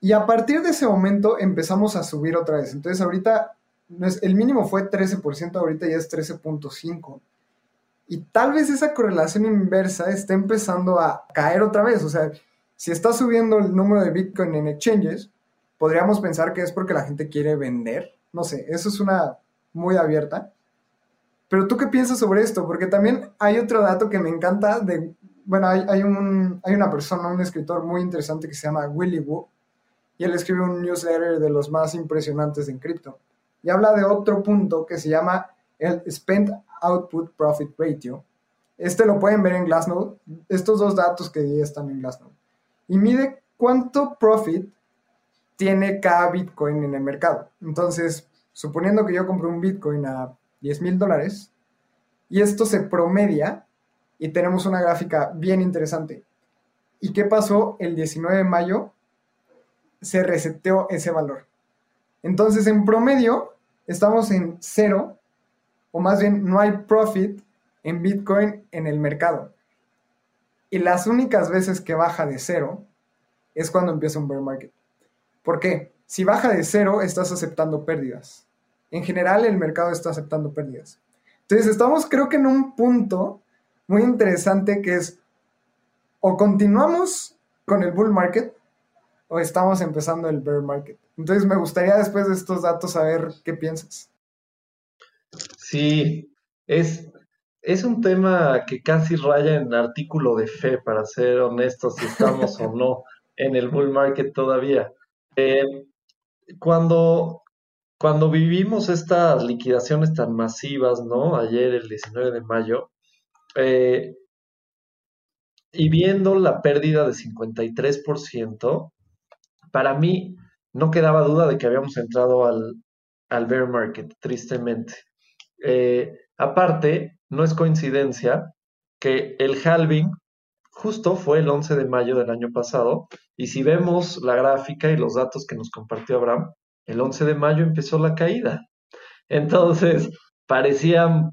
Y a partir de ese momento empezamos a subir otra vez. Entonces ahorita el mínimo fue 13%, ahorita ya es 13.5%. Y tal vez esa correlación inversa esté empezando a caer otra vez. O sea, si está subiendo el número de Bitcoin en exchanges, podríamos pensar que es porque la gente quiere vender. No sé, eso es una muy abierta. Pero tú qué piensas sobre esto? Porque también hay otro dato que me encanta de, bueno, hay, un, hay una persona, un escritor muy interesante que se llama Willy Wu, y él escribe un newsletter de los más impresionantes en cripto. Y habla de otro punto que se llama el Spend Output Profit Ratio. Este lo pueden ver en Glassnode. Estos dos datos que están en Glassnode. Y mide cuánto profit tiene cada Bitcoin en el mercado. Entonces, suponiendo que yo compro un Bitcoin a 10 mil dólares, y esto se promedia, y tenemos una gráfica bien interesante. ¿Y qué pasó el 19 de mayo? Se reseteó ese valor. Entonces, en promedio, estamos en cero, o más bien no hay profit en Bitcoin en el mercado. Y las únicas veces que baja de cero es cuando empieza un bear market. ¿Por qué? Si baja de cero, estás aceptando pérdidas. En general, el mercado está aceptando pérdidas. Entonces, estamos creo que en un punto muy interesante que es o continuamos con el bull market o estamos empezando el bear market. Entonces, me gustaría después de estos datos saber qué piensas. Sí, es, es un tema que casi raya en artículo de fe, para ser honestos, si estamos o no en el bull market todavía. Eh, cuando, cuando vivimos estas liquidaciones tan masivas, ¿no? Ayer, el 19 de mayo, eh, y viendo la pérdida de 53%, para mí no quedaba duda de que habíamos entrado al, bear market, tristemente. Eh, aparte, no es coincidencia que el halving justo fue el 11 de mayo del año pasado, y si vemos la gráfica y los datos que nos compartió Abraham, el 11 de mayo empezó la caída. Entonces, parecía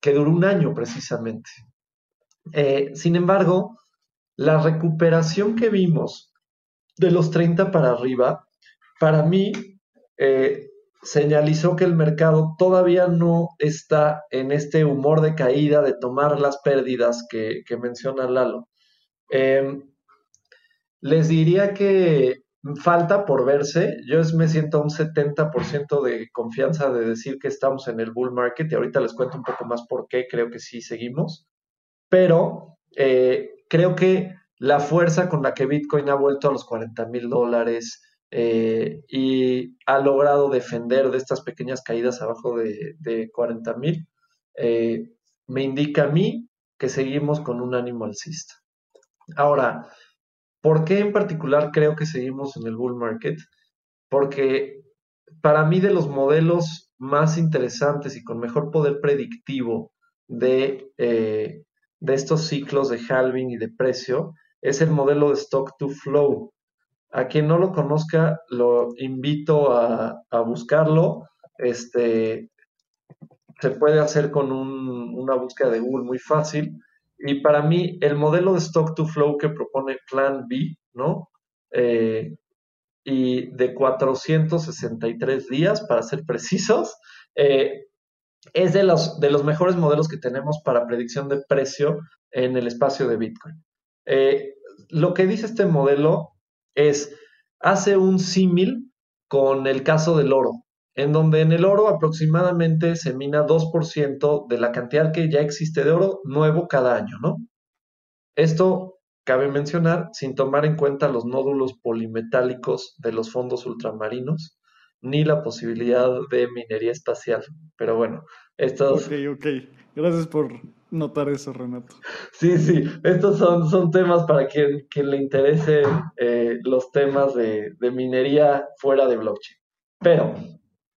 que duró un año precisamente. Eh, sin embargo, la recuperación que vimos de los 30 para arriba, para mí, eh, señalizó que el mercado todavía no está en este humor de caída, de tomar las pérdidas que, menciona Lalo. Em, les diría que falta por verse. Yo me siento un 70% de confianza de decir que estamos en el bull market y ahorita les cuento un poco más por qué creo que sí seguimos. Pero eh, creo que la fuerza con la que Bitcoin ha vuelto a los 40 mil dólares, eh, y ha logrado defender de estas pequeñas caídas abajo de, de 40 mil, eh, me indica a mí que seguimos con un ánimo alcista. Ahora, ¿por qué en particular creo que seguimos en el bull market? Porque para mí de los modelos más interesantes y con mejor poder predictivo de, eh, estos ciclos de halving y de precio es el modelo de stock to flow. A quien no lo conozca, lo invito a, buscarlo. Este, se puede hacer con una búsqueda de Google muy fácil. Y para mí, el modelo de stock to flow que propone Plan B, ¿no? Eh, y de 463 días, para ser precisos, eh, es de los, de los mejores modelos que tenemos para predicción de precio en el espacio de Bitcoin. Eh, lo que dice este modelo es, hace un símil con el caso del oro, en donde en el oro aproximadamente se mina 2% de la cantidad que ya existe de oro nuevo cada año, ¿no? Esto cabe mencionar sin tomar en cuenta los nódulos polimetálicos de los fondos ultramarinos, ni la posibilidad de minería espacial. Pero bueno, estos... Ok, ok. Gracias por notar eso, Renato. Sí, sí, estos son, son temas para quien, quien le interese eh, los temas de, minería fuera de blockchain. Pero,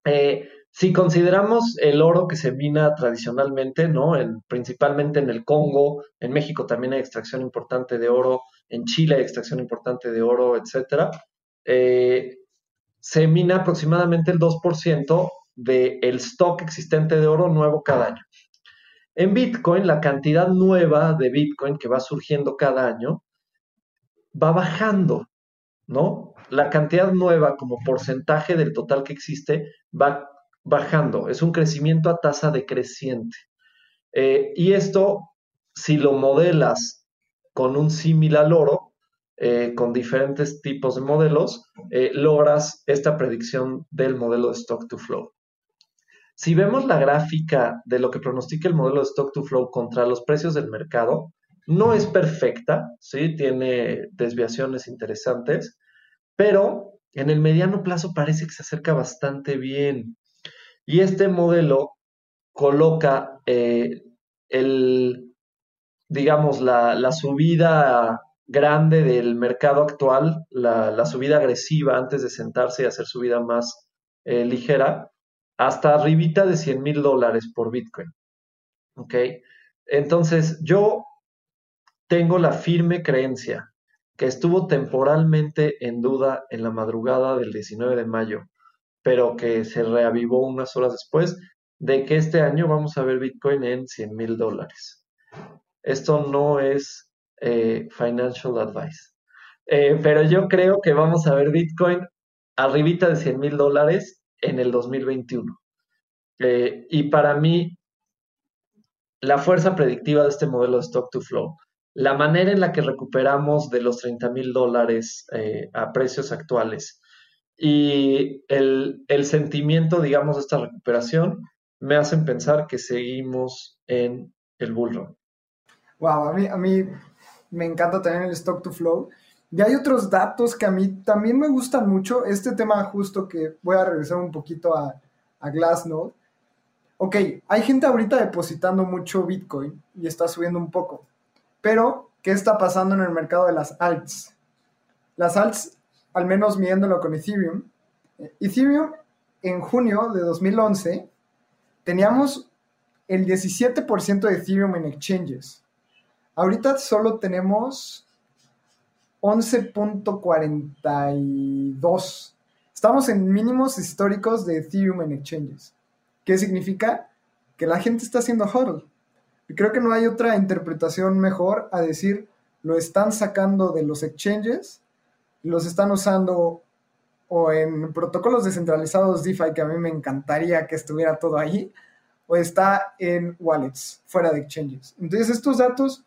eh, si consideramos el oro que se mina tradicionalmente, ¿no? principalmente en el Congo, en México también hay extracción importante de oro, en Chile hay extracción importante de oro, etcétera. Eh, se mina aproximadamente el 2% del stock existente de oro nuevo cada año. En Bitcoin, la cantidad nueva de Bitcoin que va surgiendo cada año va bajando, ¿no? La cantidad nueva como porcentaje del total que existe va bajando. Es un crecimiento a tasa decreciente. Eh, y esto, si lo modelas con un símil al oro, eh, con diferentes tipos de modelos, eh, logras esta predicción del modelo de stock to flow. Si vemos la gráfica de lo que pronostica el modelo de stock to flow contra los precios del mercado, no es perfecta, ¿sí? tiene desviaciones interesantes, pero en el mediano plazo parece que se acerca bastante bien. Y este modelo coloca eh, el, digamos, la, subida grande del mercado actual, la, subida agresiva antes de sentarse y hacer subida más eh, ligera, hasta arribita de 100 mil dólares por Bitcoin. ¿Ok? Entonces, yo tengo la firme creencia que estuvo temporalmente en duda en la madrugada del 19 de mayo, pero que se reavivó unas horas después de que este año vamos a ver Bitcoin en 100 mil dólares. Esto no es eh, financial advice, eh, pero yo creo que vamos a ver Bitcoin arribita de 100 mil dólares en el 2021. Eh, y para mí, la fuerza predictiva de este modelo de stock to flow la manera en la que recuperamos de los 30 mil dólares eh, a precios actuales y el, sentimiento, digamos, de esta recuperación me hacen pensar que seguimos en el bullrun. Wow, a mí, a mí me encanta tener el stock to flow. Y hay otros datos que a mí también me gustan mucho. Este tema justo que voy a regresar un poquito a, a Glassnode. Ok, hay gente ahorita depositando mucho Bitcoin y está subiendo un poco. Pero, ¿qué está pasando en el mercado de las alts? Las alts, al menos midiéndolo con Ethereum, Ethereum en junio de 2011 teníamos el 17% de Ethereum en exchanges. Ahorita solo tenemos 11.42. Estamos en mínimos históricos de Ethereum en exchanges. ¿Qué significa? Que la gente está haciendo hodl. Creo que no hay otra interpretación mejor a decir, lo están sacando de los exchanges, los están usando o en protocolos descentralizados DeFi, que a mí me encantaría que estuviera todo ahí, o está en wallets, fuera de exchanges. Entonces estos datos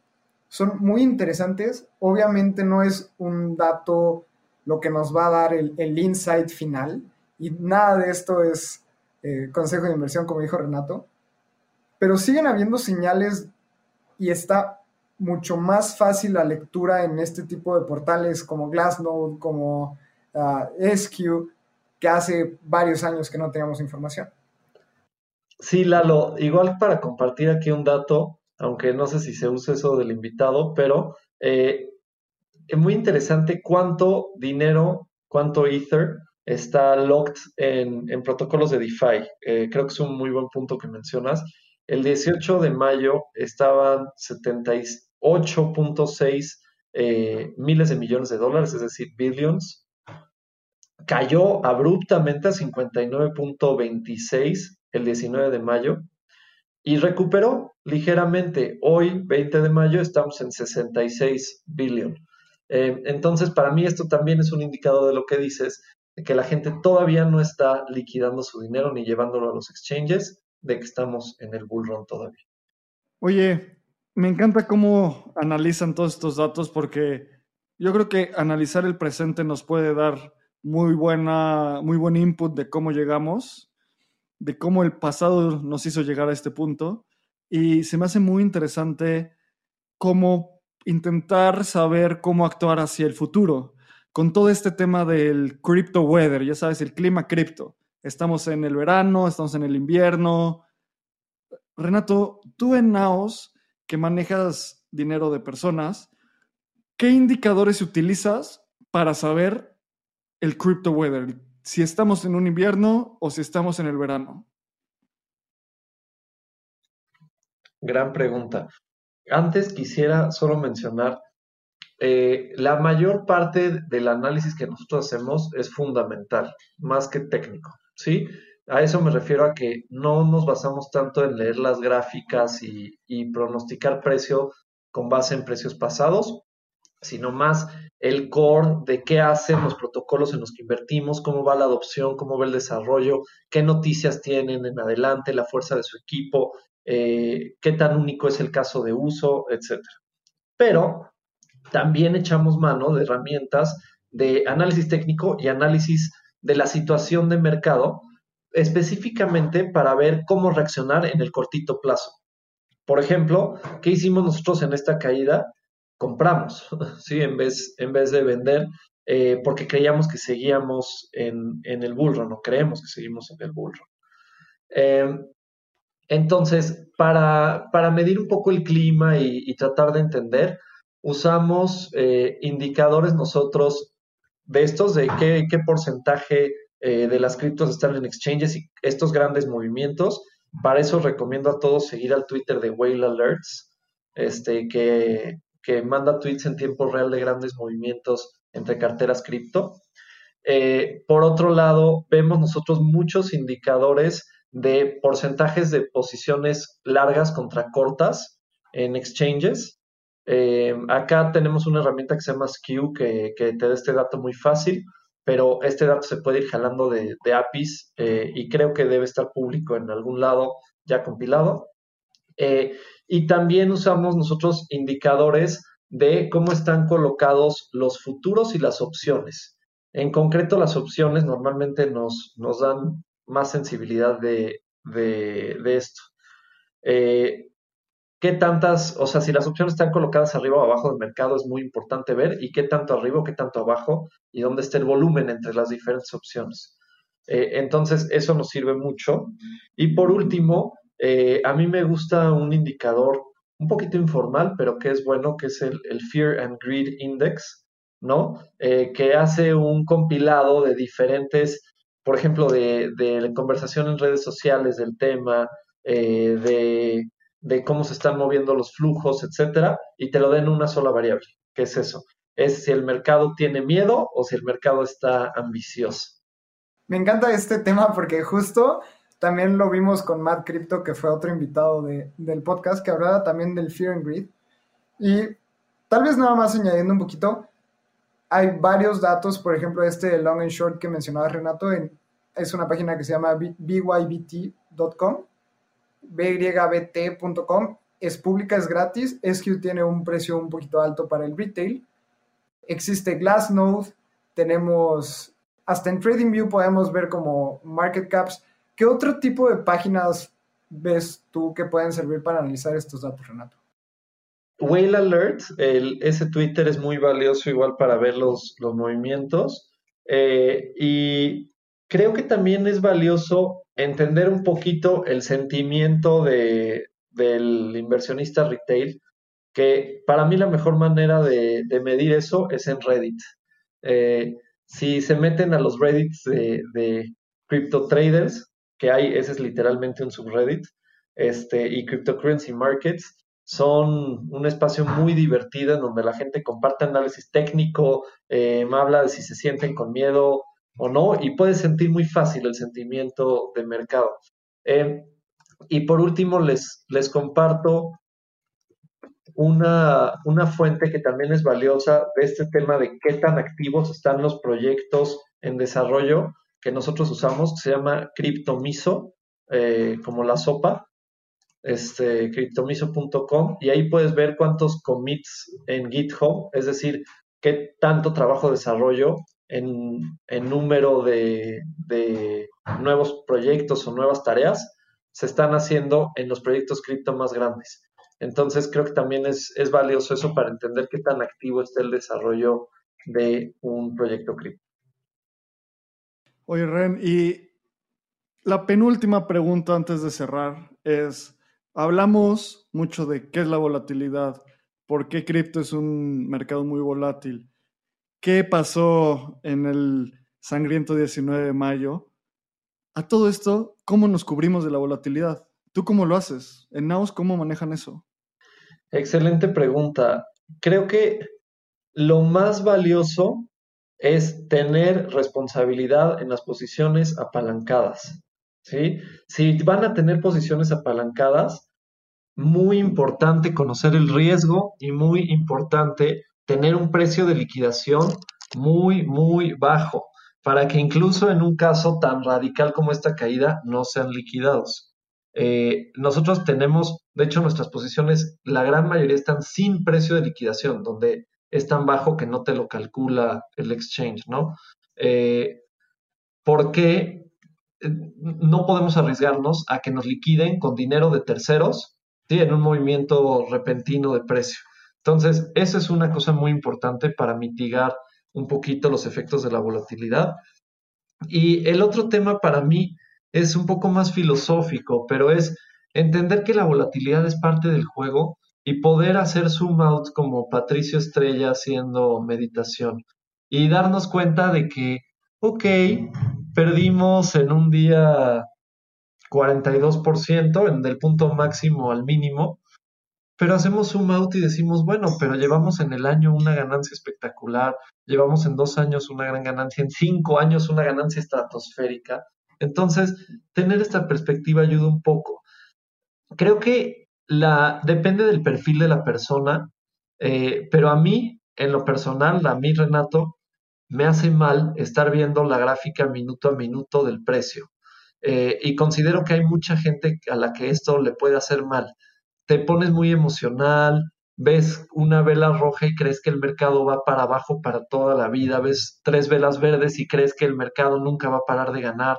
son muy interesantes. Obviamente no es un dato lo que nos va a dar el, insight final, y nada de esto es eh, consejo de inversión, como dijo Renato, pero siguen habiendo señales y está mucho más fácil la lectura en este tipo de portales como Glassnode, como uh, SQ, que hace varios años que no teníamos información. Sí, Lalo, igual para compartir aquí un dato, aunque no sé si se usa eso del invitado, pero eh, es muy interesante cuánto dinero, cuánto Ether está locked en, protocolos de DeFi. Eh, creo que es un muy buen punto que mencionas. El 18 de mayo estaban 78.6 eh, miles de millones de dólares, es decir, billions. Cayó abruptamente a 59.26 el 19 de mayo y recuperó ligeramente. Hoy, 20 de mayo, estamos en 66 billion. Eh, entonces, para mí esto también es un indicador de lo que dices, que la gente todavía no está liquidando su dinero ni llevándolo a los exchanges, de que estamos en el bull run todavía. Oye, me encanta cómo analizan todos estos datos porque yo creo que analizar el presente nos puede dar muy buena, muy buen input de cómo llegamos, de cómo el pasado nos hizo llegar a este punto. Y se me hace muy interesante cómo intentar saber cómo actuar hacia el futuro con todo este tema del crypto weather, ya sabes, el clima cripto. Estamos en el verano, estamos en el invierno. Renato, tú en Naos, que manejas dinero de personas, ¿qué indicadores utilizas para saber el crypto weather? Si estamos en un invierno o si estamos en el verano. Gran pregunta. Antes quisiera solo mencionar, eh, la mayor parte del análisis que nosotros hacemos es fundamental, más que técnico. ¿Sí? A eso me refiero a que no nos basamos tanto en leer las gráficas y, pronosticar precio con base en precios pasados, sino más el core de qué hacen los protocolos en los que invertimos, cómo va la adopción, cómo va el desarrollo, qué noticias tienen en adelante, la fuerza de su equipo, eh, qué tan único es el caso de uso, etc. Pero también echamos mano de herramientas de análisis técnico y análisis de la situación de mercado, específicamente para ver cómo reaccionar en el cortito plazo. Por ejemplo, ¿qué hicimos nosotros en esta caída? Compramos, ¿sí? En vez, en vez de vender, eh, porque creíamos que seguíamos en, el bullrun, no creemos que seguimos en el bullrun. Em, entonces, para, medir un poco el clima y, tratar de entender, usamos eh, indicadores nosotros de estos, de qué, qué porcentaje eh, de las criptos están en exchanges y estos grandes movimientos. Para eso recomiendo a todos seguir al Twitter de Whale Alerts, este, que, que manda tweets en tiempo real de grandes movimientos entre carteras cripto. Eh, por otro lado, vemos nosotros muchos indicadores de porcentajes de posiciones largas contra cortas en exchanges. Eh, acá tenemos una herramienta que se llama Skew que, te da este dato muy fácil, pero este dato se puede ir jalando de, de APIs eh, y creo que debe estar público en algún lado ya compilado. y también usamos nosotros indicadores de cómo están colocados los futuros y las opciones. En concreto, las opciones normalmente nos, dan más sensibilidad de, esto. Eh, ¿Qué tantas, o sea, si las opciones están colocadas arriba o abajo del mercado es muy importante ver y qué tanto arriba qué tanto abajo y dónde está el volumen entre las diferentes opciones. Eh, entonces, eso nos sirve mucho. Y por último, eh, a mí me gusta un indicador un poquito informal, pero que es bueno, que es el, Fear and Greed Index, ¿no? Eh, que hace un compilado de diferentes, por ejemplo, de, de conversación en redes sociales del tema, de, de, cómo se están moviendo los flujos, etcétera, y te lo den una sola variable. ¿Qué es eso? Es si el mercado tiene miedo o si el mercado está ambicioso. Me encanta este tema porque justo también lo vimos con Matt Crypto, que fue otro invitado del podcast, que hablaba también del Fear and Greed. Y tal vez nada más añadiendo un poquito, hay varios datos, por ejemplo, este Long and Short que mencionaba Renato, es una página que se llama bybt.com, bybt.com, es pública, es gratis, SQ tiene un precio un poquito alto para el retail, existe Glassnode, tenemos, hasta en TradingView podemos ver como market caps, ¿Qué otro tipo de páginas ves tú que pueden servir para analizar estos datos, Renato? Whale Alert, ese Twitter es muy valioso igual para ver los, los movimientos. Eh, y creo que también es valioso entender un poquito el sentimiento de, del inversionista retail, que para mí la mejor manera de, medir eso es en Reddit. Eh, si se meten a los Reddits de, de crypto traders, que hay, ese es literalmente un subreddit, este, y Cryptocurrency Markets son un espacio muy divertido en donde la gente comparte análisis técnico, eh, habla de si se sienten con miedo o no, y puede sentir muy fácil el sentimiento de mercado. Eh, y por último, les, les comparto una, una, fuente que también es valiosa de este tema de qué tan activos están los proyectos en desarrollo que nosotros usamos, que se llama Cryptomiso, eh, como la sopa, este, cryptomiso.com, y ahí puedes ver cuántos commits en GitHub, es decir, qué tanto trabajo desarrollo en, número de, nuevos proyectos o nuevas tareas se están haciendo en los proyectos cripto más grandes. Entonces creo que también es, es valioso eso para entender qué tan activo está el desarrollo de un proyecto cripto. Oye, Ren, y la penúltima pregunta antes de cerrar es, hablamos mucho de qué es la volatilidad, por qué cripto es un mercado muy volátil, qué pasó en el sangriento 19 de mayo. A todo esto, ¿cómo nos cubrimos de la volatilidad? ¿Tú cómo lo haces? ¿En Naos cómo manejan eso? Excelente pregunta. Creo que lo más valioso es tener responsabilidad en las posiciones apalancadas. ¿sí? Si van a tener posiciones apalancadas, muy importante conocer el riesgo y muy importante tener un precio de liquidación muy, muy bajo para que incluso en un caso tan radical como esta caída no sean liquidados. Eh, nosotros tenemos, de hecho, nuestras posiciones, la gran mayoría están sin precio de liquidación, donde es tan bajo que no te lo calcula el exchange, ¿no? Eh, porque eh, no podemos arriesgarnos a que nos liquiden con dinero de terceros ¿sí? en un movimiento repentino de precio. Entonces, esa es una cosa muy importante para mitigar un poquito los efectos de la volatilidad. Y el otro tema para mí es un poco más filosófico, pero es entender que la volatilidad es parte del juego y poder hacer zoom out como Patricio Estrella haciendo meditación y darnos cuenta de que, ok, perdimos en un día 42% en, del punto máximo al mínimo, pero hacemos zoom out y decimos, bueno, pero llevamos en el año una ganancia espectacular, llevamos en dos años una gran ganancia, en cinco años una ganancia estratosférica. Entonces, tener esta perspectiva ayuda un poco. Creo que la, depende del perfil de la persona, eh, pero a mí, en lo personal, a mí, Renato, me hace mal estar viendo la gráfica minuto a minuto del precio. Eh, y considero que hay mucha gente a la que esto le puede hacer mal. Te pones muy emocional, ves una vela roja y crees que el mercado va para abajo para toda la vida, ves tres velas verdes y crees que el mercado nunca va a parar de ganar.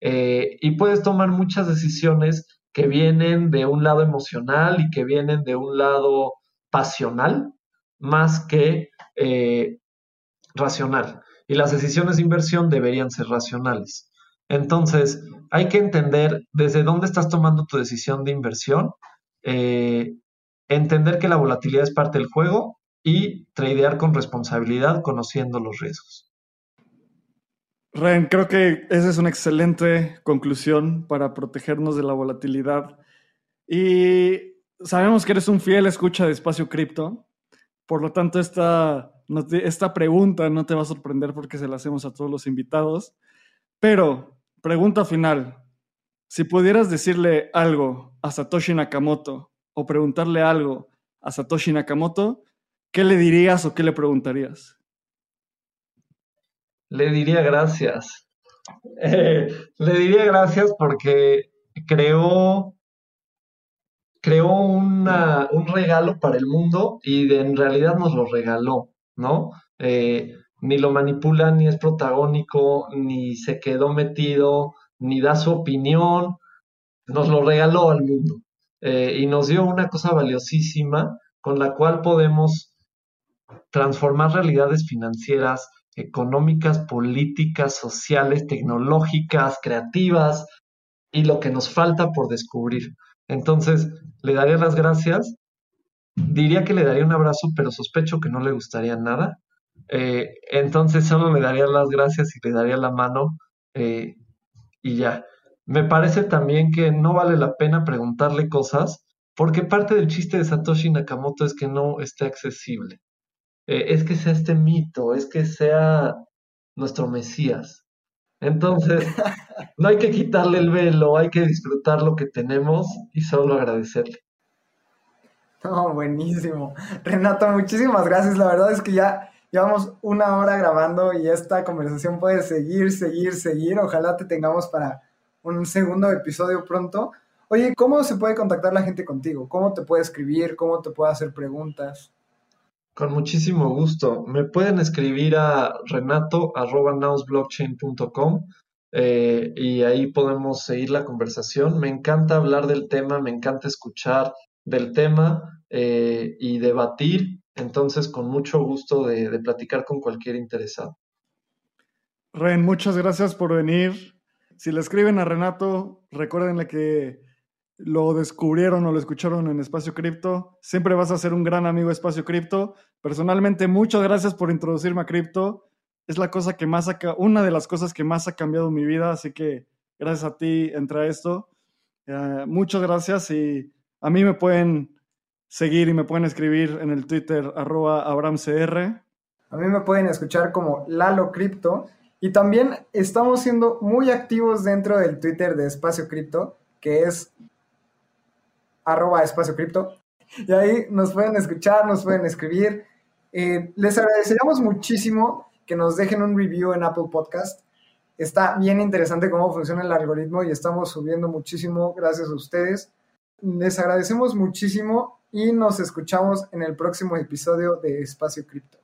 Eh, y puedes tomar muchas decisiones que vienen de un lado emocional y que vienen de un lado pasional más que eh, racional. Y las decisiones de inversión deberían ser racionales. Entonces, hay que entender desde dónde estás tomando tu decisión de inversión, eh, entender que la volatilidad es parte del juego y tradear con responsabilidad conociendo los riesgos. Ren, creo que esa es una excelente conclusión para protegernos de la volatilidad. Y sabemos que eres un fiel escucha de Espacio Cripto. Por lo tanto, esta, esta pregunta no te va a sorprender porque se la hacemos a todos los invitados. Pero, pregunta final. Si pudieras decirle algo a Satoshi Nakamoto o preguntarle algo a Satoshi Nakamoto, ¿qué le dirías o qué le preguntarías? Le diría gracias. Eh, le diría gracias porque creó, creó un regalo para el mundo y en realidad nos lo regaló, ¿no? Eh, ni lo manipula, ni es protagónico, ni se quedó metido, ni da su opinión, nos lo regaló al mundo eh, y nos dio una cosa valiosísima con la cual podemos transformar realidades financieras, económicas, políticas, sociales, tecnológicas, creativas y lo que nos falta por descubrir. Entonces, le daría las gracias. Diría que le daría un abrazo, pero sospecho que no le gustaría nada. Eh, entonces, solo le daría las gracias y le daría la mano eh, y ya. Me parece también que no vale la pena preguntarle cosas porque parte del chiste de Satoshi Nakamoto es que no esté accesible. Eh, es que sea este mito, es que sea nuestro Mesías. Entonces, no hay que quitarle el velo, hay que disfrutar lo que tenemos y solo agradecerle. No, buenísimo. Renato, muchísimas gracias. La verdad es que ya llevamos una hora grabando y esta conversación puede seguir, seguir, seguir. Ojalá te tengamos para un segundo episodio pronto. Oye, ¿cómo se puede contactar la gente contigo? ¿Cómo te puede escribir? ¿Cómo te puede hacer preguntas? Con muchísimo gusto. Me pueden escribir a renato.nausblockchain.com eh, y ahí podemos seguir la conversación. Me encanta hablar del tema, me encanta escuchar del tema eh, y debatir. Entonces, con mucho gusto de, de platicar con cualquier interesado. Ren, muchas gracias por venir. Si le escriben a Renato, recuérdenle que lo descubrieron o lo escucharon en Espacio Cripto. Siempre vas a ser un gran amigo de Espacio Cripto. Personalmente, muchas gracias por introducirme a cripto. Es la cosa que más una de las cosas que más ha cambiado mi vida, así que gracias a ti entré a esto. Eh, muchas gracias y a mí me pueden seguir y me pueden escribir en el Twitter arroba abramcr. A mí me pueden escuchar como Lalo Cripto y también estamos siendo muy activos dentro del Twitter de Espacio Cripto, que es arroba espacio cripto. Y ahí nos pueden escuchar, nos pueden escribir. Eh, les agradeceríamos muchísimo que nos dejen un review en Apple Podcast. Está bien interesante cómo funciona el algoritmo y estamos subiendo muchísimo gracias a ustedes. Les agradecemos muchísimo y nos escuchamos en el próximo episodio de Espacio Cripto.